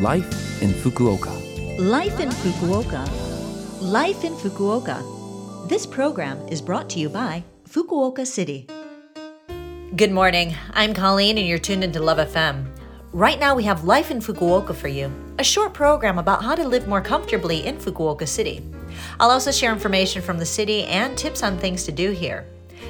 Life in Fukuoka. Life in Fukuoka. Life in Fukuoka. This program is brought to you by Fukuoka City. Good morning. I'm Colleen, and you're tuned into Love FM. Right now, we have Life in Fukuoka for you, a short program about how to live more comfortably in Fukuoka City. I'll also share information from the city and tips on things to do here.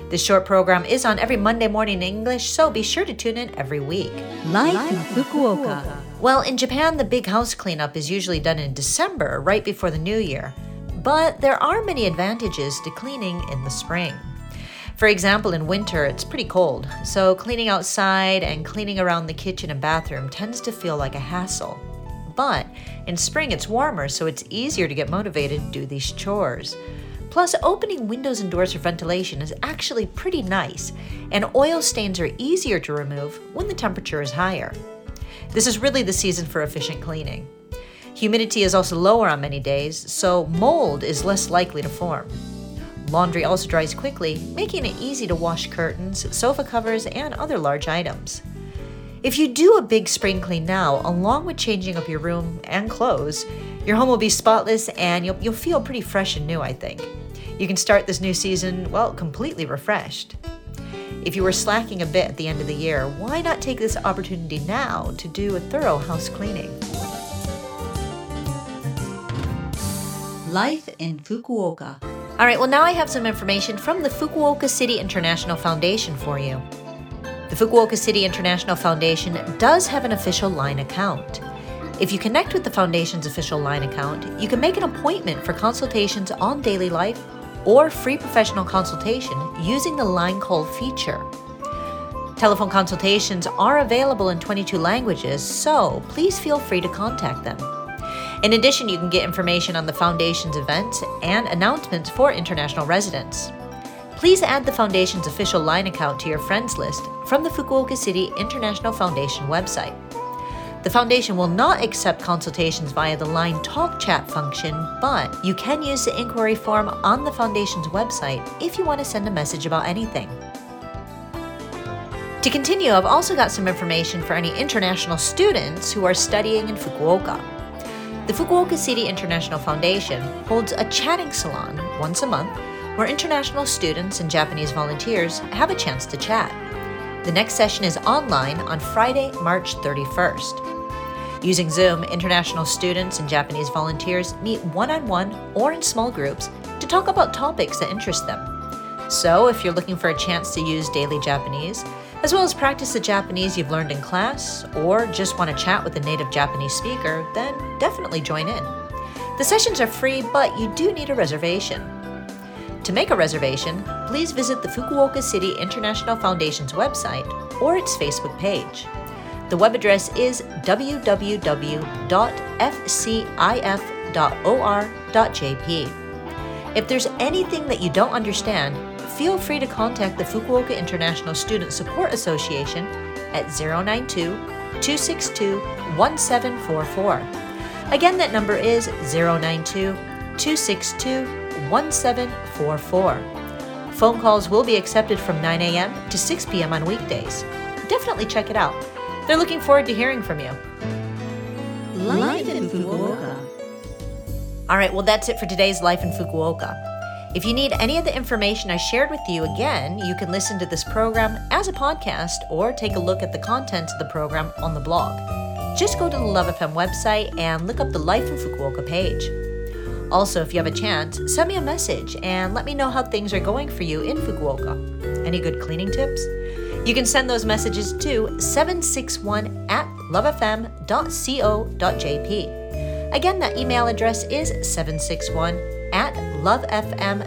This short program is on every Monday morning in English, so be sure to tune in every week. Life in Fukuoka. Well, in Japan, the big house cleanup is usually done in December, right before the new year. But there are many advantages to cleaning in the spring. For example, in winter, it's pretty cold, so cleaning outside and cleaning around the kitchen and bathroom tends to feel like a hassle. But in spring, it's warmer, so it's easier to get motivated to do these chores. Plus, opening windows and doors for ventilation is actually pretty nice, and oil stains are easier to remove when the temperature is higher. This is really the season for efficient cleaning. Humidity is also lower on many days, so mold is less likely to form. Laundry also dries quickly, making it easy to wash curtains, sofa covers, and other large items. If you do a big spring clean now, along with changing up your room and clothes, your home will be spotless and you'll, you'll feel pretty fresh and new, I think. You can start this new season, well, completely refreshed. If you were slacking a bit at the end of the year, why not take this opportunity now to do a thorough house cleaning? Life in Fukuoka. All right, well, now I have some information from the Fukuoka City International Foundation for you. The Fukuoka City International Foundation does have an official line account. If you connect with the Foundation's official line account, you can make an appointment for consultations on daily life or free professional consultation using the line call feature. Telephone consultations are available in 22 languages, so please feel free to contact them. In addition, you can get information on the Foundation's events and announcements for international residents. Please add the Foundation's official line account to your friends list from the Fukuoka City International Foundation website. The Foundation will not accept consultations via the Line Talk Chat function, but you can use the inquiry form on the Foundation's website if you want to send a message about anything. To continue, I've also got some information for any international students who are studying in Fukuoka. The Fukuoka City International Foundation holds a chatting salon once a month where international students and Japanese volunteers have a chance to chat. The next session is online on Friday, March 31st. Using Zoom, international students and Japanese volunteers meet one on one or in small groups to talk about topics that interest them. So, if you're looking for a chance to use daily Japanese, as well as practice the Japanese you've learned in class, or just want to chat with a native Japanese speaker, then definitely join in. The sessions are free, but you do need a reservation. To make a reservation, please visit the Fukuoka City International Foundation's website or its Facebook page. The web address is www.fcif.or.jp. If there's anything that you don't understand, feel free to contact the Fukuoka International Student Support Association at 092 262 1744. Again, that number is 092 262 1744. Phone calls will be accepted from 9 a.m. to 6 p.m. on weekdays. Definitely check it out. They're looking forward to hearing from you. Life in Fukuoka. All right, well, that's it for today's Life in Fukuoka. If you need any of the information I shared with you again, you can listen to this program as a podcast or take a look at the contents of the program on the blog. Just go to the Love FM website and look up the Life in Fukuoka page. Also, if you have a chance, send me a message and let me know how things are going for you in Fukuoka. Any good cleaning tips? You can send those messages to 761 at lovefm.co.jp. Again, that email address is 761 at lovefm.co.jp.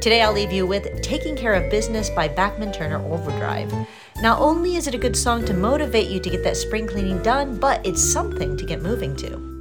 Today, I'll leave you with Taking Care of Business by Bachman Turner Overdrive. Not only is it a good song to motivate you to get that spring cleaning done, but it's something to get moving to.